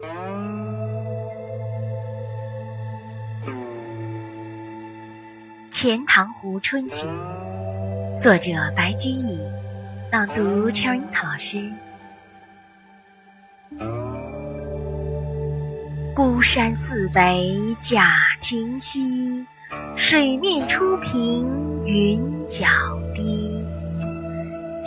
《钱塘湖春行》作者白居易，朗读陈樱桃老师。孤山寺北贾亭西，水面初平云脚低。